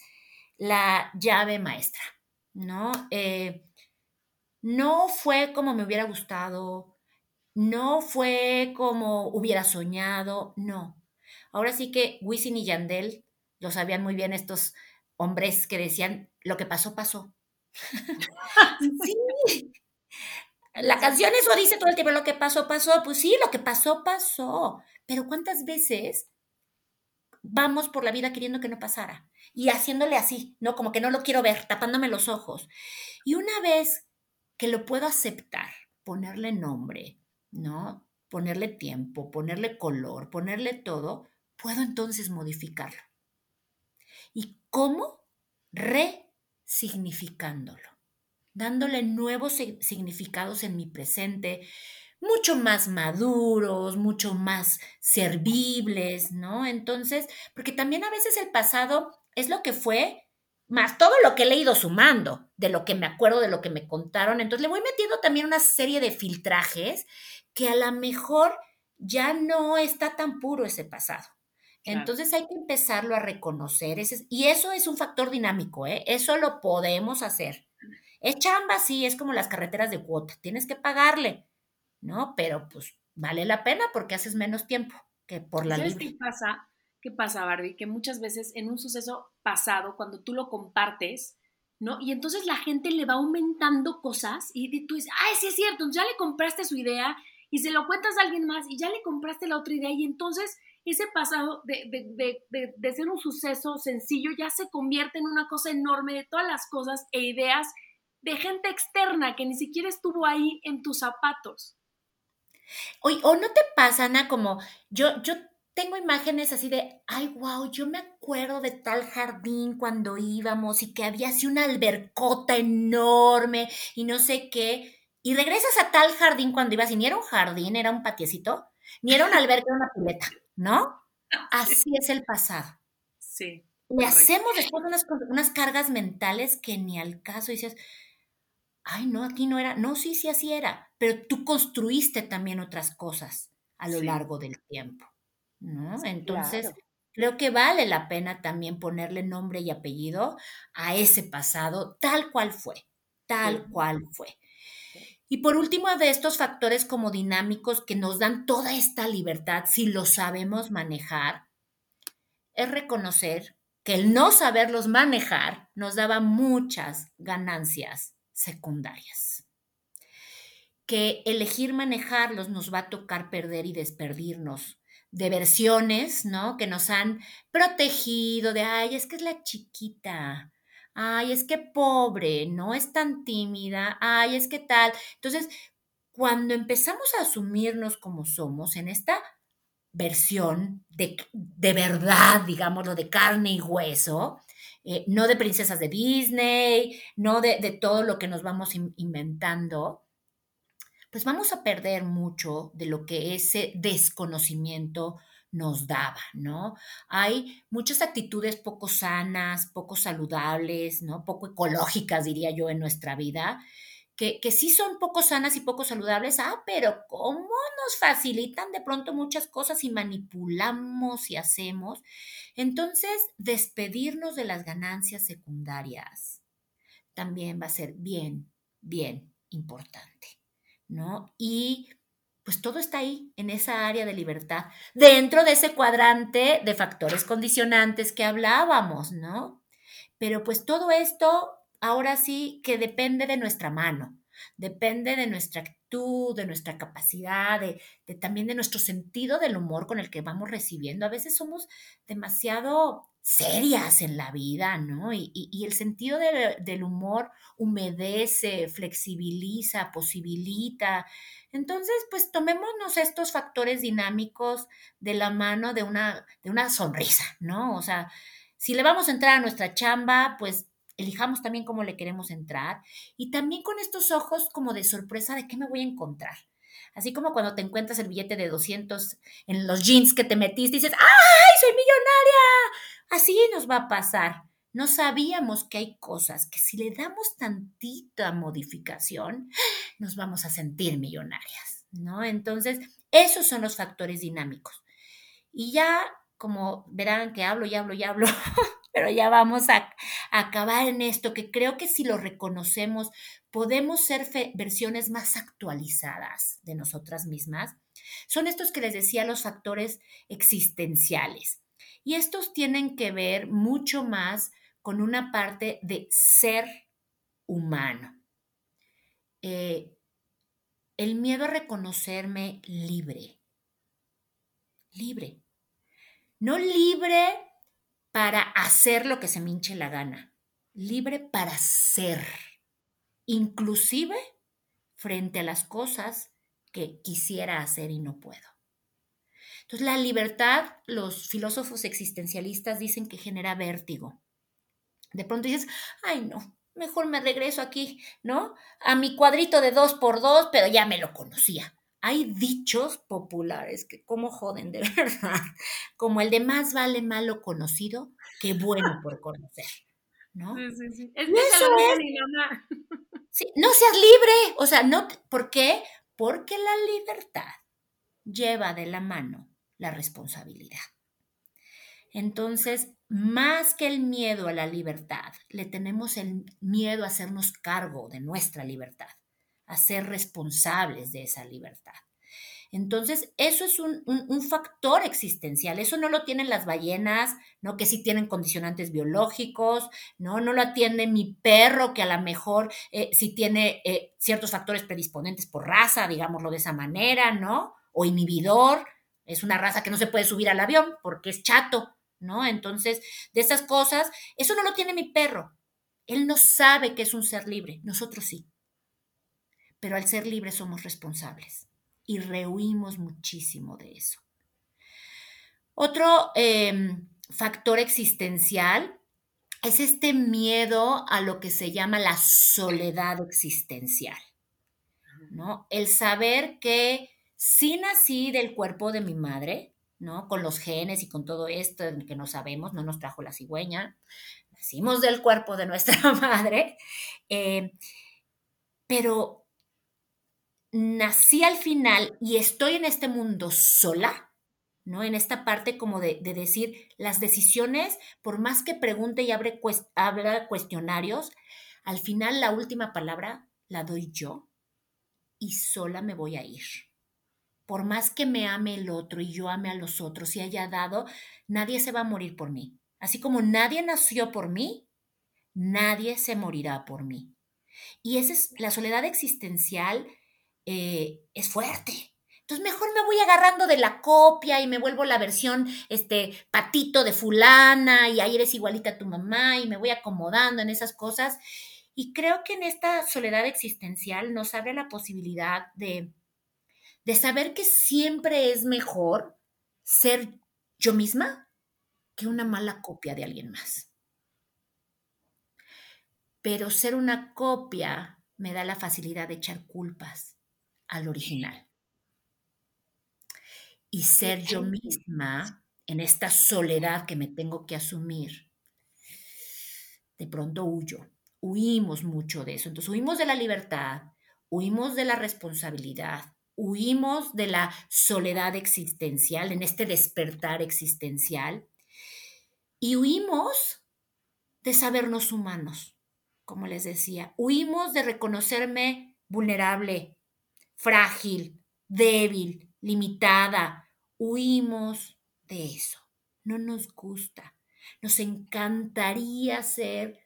la llave maestra, ¿no? Eh, no fue como me hubiera gustado, no fue como hubiera soñado, no. Ahora sí que Wisin y Yandel lo sabían muy bien estos hombres que decían, lo que pasó, pasó. sí. La canción eso dice todo el tiempo, lo que pasó, pasó. Pues sí, lo que pasó, pasó. Pero ¿cuántas veces vamos por la vida queriendo que no pasara? Y haciéndole así, ¿no? Como que no lo quiero ver, tapándome los ojos. Y una vez que lo puedo aceptar, ponerle nombre, ¿no? Ponerle tiempo, ponerle color, ponerle todo, puedo entonces modificarlo. ¿Y cómo? Resignificándolo. dándole nuevos significados en mi presente, mucho más maduros, mucho más servibles, ¿no? Entonces, porque también a veces el pasado es lo que fue, más todo lo que he leído sumando, de lo que me acuerdo, de lo que me contaron. Entonces le voy metiendo también una serie de filtrajes que a lo mejor ya no está tan puro ese pasado. Entonces hay que empezarlo a reconocer. y eso es un factor dinámico, ¿eh? Eso lo podemos hacer. Es chamba, sí, es como las carreteras de cuota. Tienes que pagarle, ¿no? Pero pues vale la pena porque haces menos tiempo que por la ¿Sabes qué pasa? ¿Qué pasa, Barbie? Que muchas veces en un suceso pasado, cuando tú lo compartes, ¿no? Y entonces la gente le va aumentando cosas y tú dices, ay, sí es cierto, ya le compraste su idea y se lo cuentas a alguien más y ya le compraste la otra idea y entonces ese pasado de, de, de, de, ser un suceso sencillo ya se convierte en una cosa enorme de todas las cosas e ideas de gente externa que ni siquiera estuvo ahí en tus zapatos. O, o no te pasa, Ana, como yo, yo tengo imágenes así de, ay, wow, yo me acuerdo de tal jardín cuando íbamos y que había así una albercota enorme y no sé qué. Y regresas a tal jardín cuando ibas y ni era un jardín, era un patiecito, ni era una alberca, era una pileta. ¿no? Así es el pasado. Sí. Le hacemos después unas, unas cargas mentales que ni al caso dices, ay, no, aquí no era, no, sí, sí, así era, pero tú construiste también otras cosas a lo largo del tiempo, ¿no? Entonces, creo que vale la pena también ponerle nombre y apellido a ese pasado tal cual fue, tal cual fue. Y por último, de estos factores como dinámicos que nos dan toda esta libertad, si lo sabemos manejar, es reconocer que el no saberlos manejar nos daba muchas ganancias secundarias. Que elegir manejarlos nos va a tocar perder y desperdirnos de versiones, ¿no? Que nos han protegido de, ay, es que es la chiquita, ay, es que pobre, no es tan tímida, ay, es que tal. Entonces, cuando empezamos a asumirnos como somos en esta versión de, de verdad, digámoslo, de carne y hueso, eh, no de princesas de Disney, no de, de todo lo que nos vamos inventando, pues vamos a perder mucho de lo que ese desconocimiento nos daba, ¿no? Hay muchas actitudes poco sanas, poco saludables, ¿no? Poco ecológicas, diría yo, en nuestra vida, que, que, sí son poco sanas y poco saludables, ah, pero cómo nos facilitan de pronto muchas cosas y manipulamos y hacemos. Entonces, despedirnos de las ganancias secundarias también va a ser bien, bien importante, ¿no? Y pues todo está ahí, en esa área de libertad, dentro de ese cuadrante de factores condicionantes que hablábamos, ¿no? Pero pues todo esto ahora sí que depende de nuestra mano, depende de nuestra actitud, de nuestra capacidad, de, también de nuestro sentido del humor con el que vamos recibiendo. A veces somos demasiado serias en la vida, ¿no? Y, el sentido del humor humedece, flexibiliza, posibilita, entonces, pues tomémonos estos factores dinámicos de la mano de una, de una sonrisa, ¿no? O sea, si le vamos a entrar a nuestra chamba, pues elijamos también cómo le queremos entrar y también con estos ojos como de sorpresa de qué me voy a encontrar. Así como cuando te encuentras el billete de 200 en los jeans que te metiste dices, ¡ay, soy millonaria! Así nos va a pasar. No sabíamos que hay cosas que si le damos tantita modificación, nos vamos a sentir millonarias, ¿no? Entonces, esos son los factores dinámicos. Y ya, como verán que hablo y hablo y hablo, pero ya vamos a, acabar en esto, que creo que si lo reconocemos, podemos ser versiones más actualizadas de nosotras mismas. Son estos que les decía los factores existenciales. Y estos tienen que ver mucho más con una parte de ser humano. Eh, el miedo a reconocerme libre. Libre. No libre para hacer lo que se me hinche la gana. Libre para ser. Inclusive frente a las cosas que quisiera hacer y no puedo. Entonces, la libertad, los filósofos existencialistas dicen que genera vértigo. De pronto dices, ay no, mejor me regreso aquí, ¿no? A mi cuadrito de dos por dos, pero ya me lo conocía. Hay dichos populares que como joden de verdad, como el de más vale malo conocido que bueno por conocer, ¿no? Sí, sí, sí. Es, eso es, mi mamá. Sí, no seas libre, o sea, no, ¿por qué? Porque la libertad lleva de la mano la responsabilidad. Entonces, más que el miedo a la libertad, le tenemos el miedo a hacernos cargo de nuestra libertad, a ser responsables de esa libertad. Entonces, eso es un, factor existencial. Eso no lo tienen las ballenas, ¿no? Que sí tienen condicionantes biológicos, ¿no? No lo atiende mi perro, que a lo mejor eh, sí tiene eh, ciertos factores predisponentes por raza, digámoslo de esa manera, ¿no? O inhibidor. Es una raza que no se puede subir al avión porque es chato, ¿no? Entonces, de esas cosas, eso no lo tiene mi perro. Él no sabe que es un ser libre, nosotros sí. Pero al ser libre somos responsables y rehuimos muchísimo de eso. Otro em, factor existencial es este miedo a lo que se llama la soledad existencial, ¿no? El saber que si nací del cuerpo de mi madre, ¿no? Con los genes y con todo esto que no sabemos, no nos trajo la cigüeña, nacimos del cuerpo de nuestra madre, eh, pero nací al final y estoy en este mundo sola, ¿no? En esta parte como de, decir, las decisiones, por más que pregunte y abre, habla cuestionarios, al final la última palabra la doy yo y sola me voy a ir por más que me ame el otro y yo ame a los otros y haya dado, nadie se va a morir por mí. Así como nadie nació por mí, nadie se morirá por mí. Y esa es la soledad existencial eh, es fuerte. Entonces mejor me voy agarrando de la copia y me vuelvo la versión, este, patito de fulana y ahí eres igualita a tu mamá y me voy acomodando en esas cosas. Y creo que en esta soledad existencial nos abre la posibilidad de, de saber que siempre es mejor ser yo misma que una mala copia de alguien más. Pero ser una copia me da la facilidad de echar culpas al original. Y ser yo misma en esta soledad que me tengo que asumir, de pronto huyo. Huimos mucho de eso. Entonces huimos de la libertad, huimos de la responsabilidad, huimos de la soledad existencial, en este despertar existencial, y huimos de sabernos humanos, como les decía, huimos de reconocerme vulnerable, frágil, débil, limitada, huimos de eso, no nos gusta, nos encantaría ser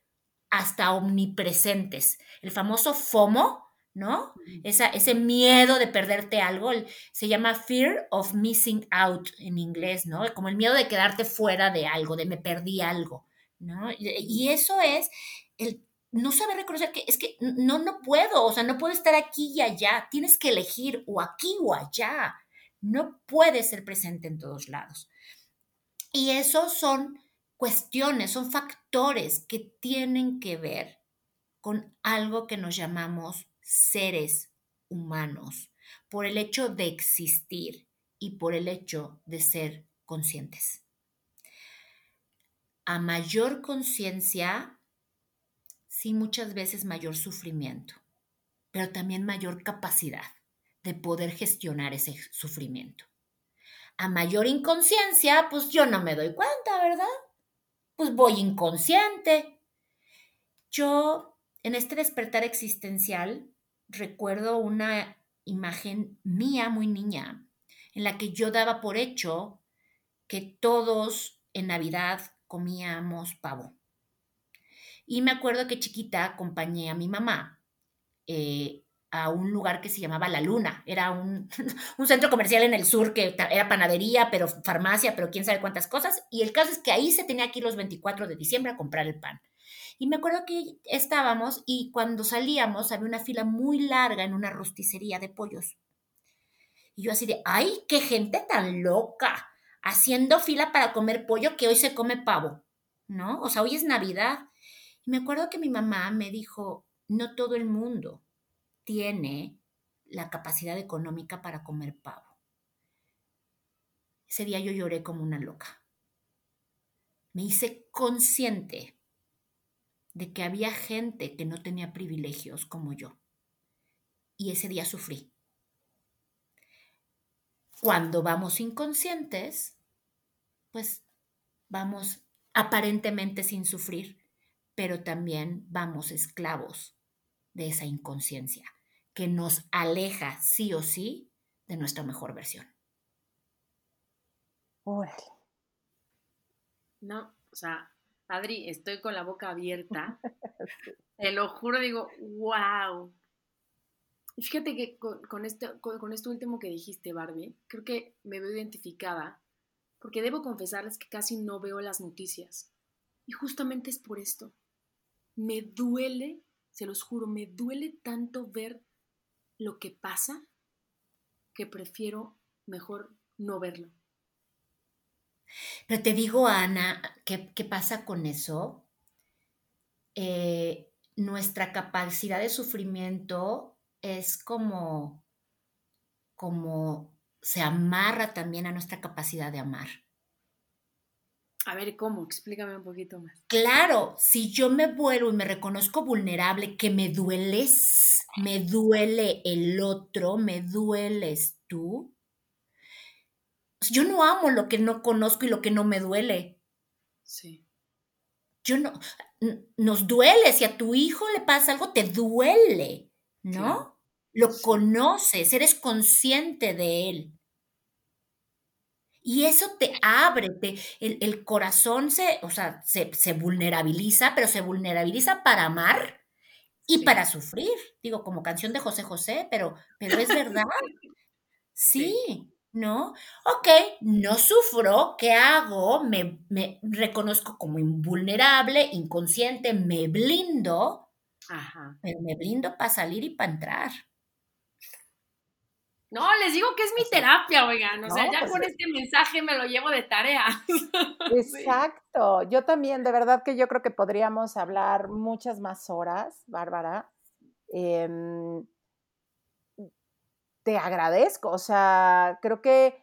hasta omnipresentes. El famoso FOMO, ¿no? ese miedo de perderte algo, se llama fear of missing out en inglés, ¿no? Como el miedo de quedarte fuera de algo, de me perdí algo, ¿no? Y eso es el no saber reconocer que es que no, no puedo, o sea, no puedo estar aquí y allá, tienes que elegir o aquí o allá, no puedes ser presente en todos lados. Y eso son cuestiones, son factores que tienen que ver con algo que nos llamamos seres humanos por el hecho de existir y por el hecho de ser conscientes. A mayor conciencia, sí muchas veces mayor sufrimiento, pero también mayor capacidad de poder gestionar ese sufrimiento. A mayor inconsciencia, pues yo no me doy cuenta, ¿verdad? Pues voy inconsciente. Yo, en este despertar existencial, recuerdo una imagen mía muy niña, en la que yo daba por hecho que todos en Navidad comíamos pavo. Y me acuerdo que chiquita acompañé a mi mamá eh, a un lugar que se llamaba La Luna. Era un, centro comercial en el sur que era panadería, pero farmacia, pero quién sabe cuántas cosas. Y el caso es que ahí se tenía que ir los 24 de diciembre a comprar el pan. Y me acuerdo que estábamos y cuando salíamos había una fila muy larga en una rosticería de pollos. Y yo así de, ay, qué gente tan loca, haciendo fila para comer pollo que hoy se come pavo, ¿no? O sea, hoy es Navidad. Y me acuerdo que mi mamá me dijo, no todo el mundo tiene la capacidad económica para comer pavo. Ese día yo lloré como una loca. Me hice consciente de que había gente que no tenía privilegios como yo. Y ese día sufrí. Cuando vamos inconscientes, pues vamos aparentemente sin sufrir, pero también vamos esclavos de esa inconsciencia que nos aleja sí o sí de nuestra mejor versión. Órale. No, o sea, Adri, estoy con la boca abierta. Te lo juro, digo, wow. Y fíjate que con, esto, con, esto último que dijiste, Barbie, creo que me veo identificada, porque debo confesarles que casi no veo las noticias. Y justamente es por esto. Me duele, se los juro, me duele tanto ver lo que pasa que prefiero mejor no verlo. Pero te digo, Ana, ¿qué, pasa con eso? Eh, nuestra capacidad de sufrimiento es como, como se amarra también a nuestra capacidad de amar. A ver, ¿cómo? Explícame un poquito más. Claro, si yo me vuelvo y me reconozco vulnerable, que me dueles, me duele el otro, me dueles tú, yo no amo lo que no conozco y lo que no me duele. Sí. Yo no, nos duele, si a tu hijo le pasa algo, te duele, ¿no? Lo conoces, eres consciente de él. Y eso te abre, te, el, corazón se, o sea, se, vulnerabiliza, pero se vulnerabiliza para amar y para sufrir. Digo, como canción de José José, pero, pero es verdad. sí. ¿no? Ok, no sufro, ¿qué hago? Me, me reconozco como invulnerable, inconsciente, me blindo, Ajá. pero me blindo para salir y para entrar. No, les digo que es mi terapia, oigan. O sea, ya pues con este mensaje me lo llevo de tarea. Exacto. Yo también, de verdad que yo creo que podríamos hablar muchas más horas, Bárbara. Em, te agradezco. O sea, creo que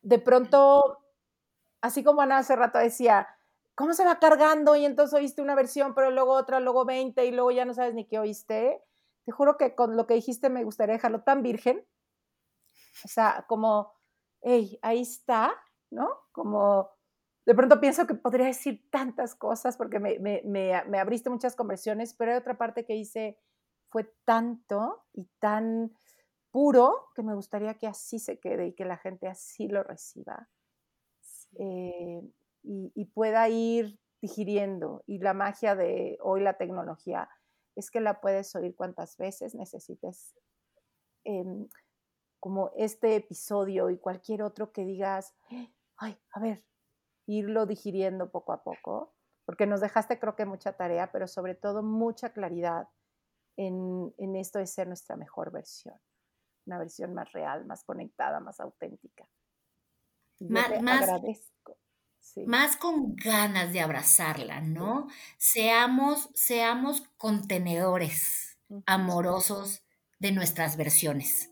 de pronto, así como Ana hace rato decía, ¿cómo se va cargando? Y entonces oíste una versión, pero luego otra, luego 20 y luego ya no sabes ni qué oíste. Te juro que con lo que dijiste me gustaría dejarlo tan virgen. O sea, como, hey, ahí está, ¿no? Como, de pronto pienso que podría decir tantas cosas porque me, me, me, abriste muchas conversiones, pero hay otra parte que hice, fue tanto y tan puro que me gustaría que así se quede y que la gente así lo reciba eh, y, pueda ir digiriendo. Y la magia de hoy la tecnología es que la puedes oír cuantas veces necesites. Em, como este episodio y cualquier otro que digas, ay, a ver, irlo digiriendo poco a poco, porque nos dejaste creo que mucha tarea, pero sobre todo mucha claridad en, en esto de ser nuestra mejor versión una versión más real, más conectada, más auténtica. más, agradezco. Más con ganas de abrazarla, ¿no? Seamos, seamos contenedores amorosos de nuestras versiones,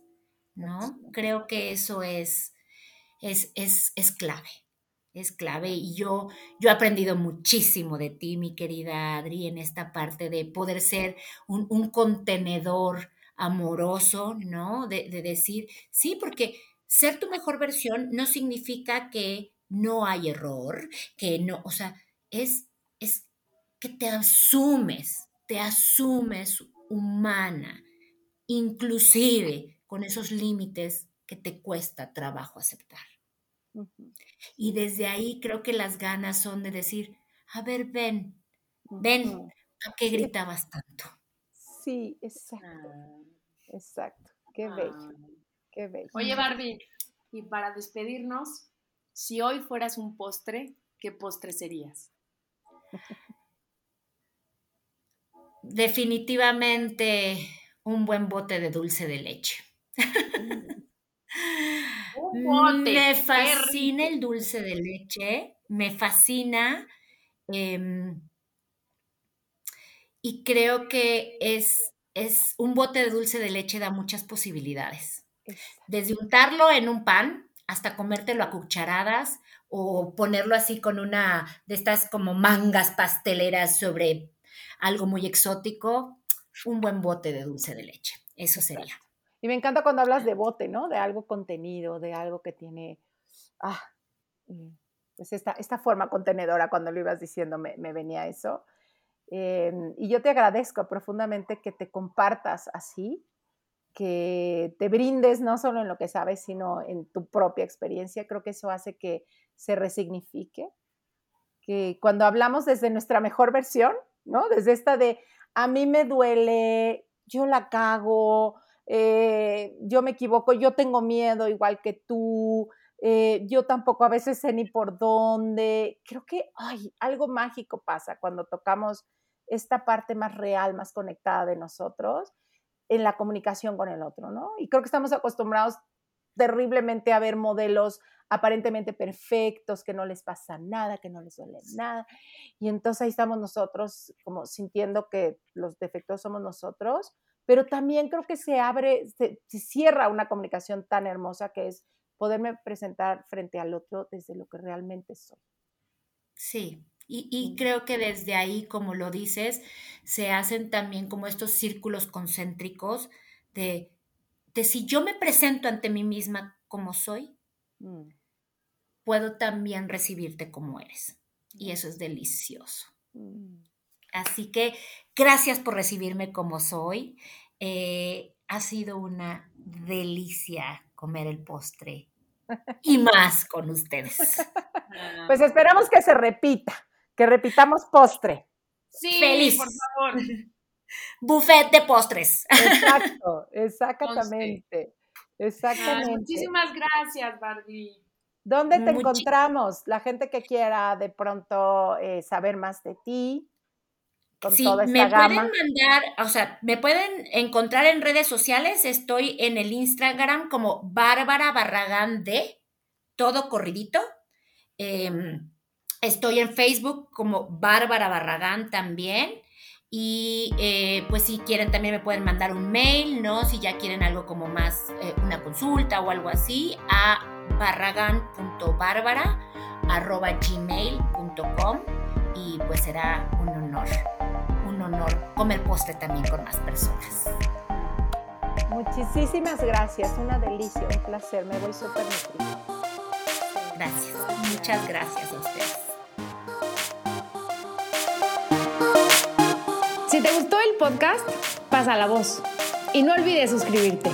¿no? Creo que eso es, es, es, es clave es clave y yo, yo he aprendido muchísimo de ti, mi querida Adri, en esta parte de poder ser un, un contenedor amoroso, ¿no? De, decir, sí, porque ser tu mejor versión no significa que no hay error, que no, o sea, es, es que te asumes, te asumes humana, inclusive con esos límites que te cuesta trabajo aceptar. Y desde ahí creo que las ganas son de decir, a ver, ven, ven, ¿a qué gritabas tanto? Sí, exacto. Ah. Exacto. Qué bello. Ah. Qué bello. Oye, Barbie, y para despedirnos, si hoy fueras un postre, ¿qué postre serías? Definitivamente un buen bote de dulce de leche. Me fascina el dulce de leche, me fascina. Em, y creo que es, es un bote de dulce de leche da muchas posibilidades. Desde untarlo en un pan hasta comértelo a cucharadas o ponerlo así con una de estas como mangas pasteleras sobre algo muy exótico, un buen bote de dulce de leche. Eso sería. Y me encanta cuando hablas de bote, ¿no? De algo contenido, de algo que tiene, ah, mm, pues esta, esta forma contenedora, cuando lo ibas diciendo me, me venía eso. Em, y yo te agradezco profundamente que te compartas así, que te brindes no solo en lo que sabes, sino en tu propia experiencia. Creo que eso hace que se resignifique, que cuando hablamos desde nuestra mejor versión, ¿no? Desde esta de, a mí me duele, yo la cago, eh, yo me equivoco, yo tengo miedo igual que tú, eh, yo tampoco a veces sé ni por dónde. Creo que ay, algo mágico pasa cuando tocamos esta parte más real, más conectada de nosotros en la comunicación con el otro, ¿no? Y creo que estamos acostumbrados terriblemente a ver modelos aparentemente perfectos, que no les pasa nada, que no les duele nada. Y entonces ahí estamos nosotros como sintiendo que los defectos somos nosotros, pero también creo que se abre, se, se cierra una comunicación tan hermosa que es poderme presentar frente al otro desde lo que realmente soy. Sí, y, creo que desde ahí, como lo dices, se hacen también como estos círculos concéntricos de, de si yo me presento ante mí misma como soy, mm. puedo también recibirte como eres. Y eso es delicioso. Mm. Así que gracias por recibirme como soy. Eh, ha sido una delicia comer el postre y más con ustedes. Pues esperamos que se repita que repitamos postre. Sí, Feliz. por favor. Buffet de postres. Exacto, exactamente. Exactamente. muchísimas gracias, Barbie. ¿Dónde te encontramos? La gente que quiera de pronto eh, saber más de ti. Con sí, toda esta me pueden mandar, o sea, me pueden encontrar en redes sociales. Estoy en el Instagram como Bárbara Barragán de, todo corridito. Eh, Estoy en Facebook como Bárbara Barragán también. Y eh, pues si quieren también me pueden mandar un mail, ¿no? Si ya quieren algo como más, eh, una consulta o algo así, a barragán.bárbara.gmail.com y pues será un honor, un honor comer postre también con más personas. Muchísimas gracias, una delicia, un placer, me voy súper nutrida. Gracias, muchas gracias a ustedes. Si te gustó el podcast, pasa la voz y no olvides suscribirte.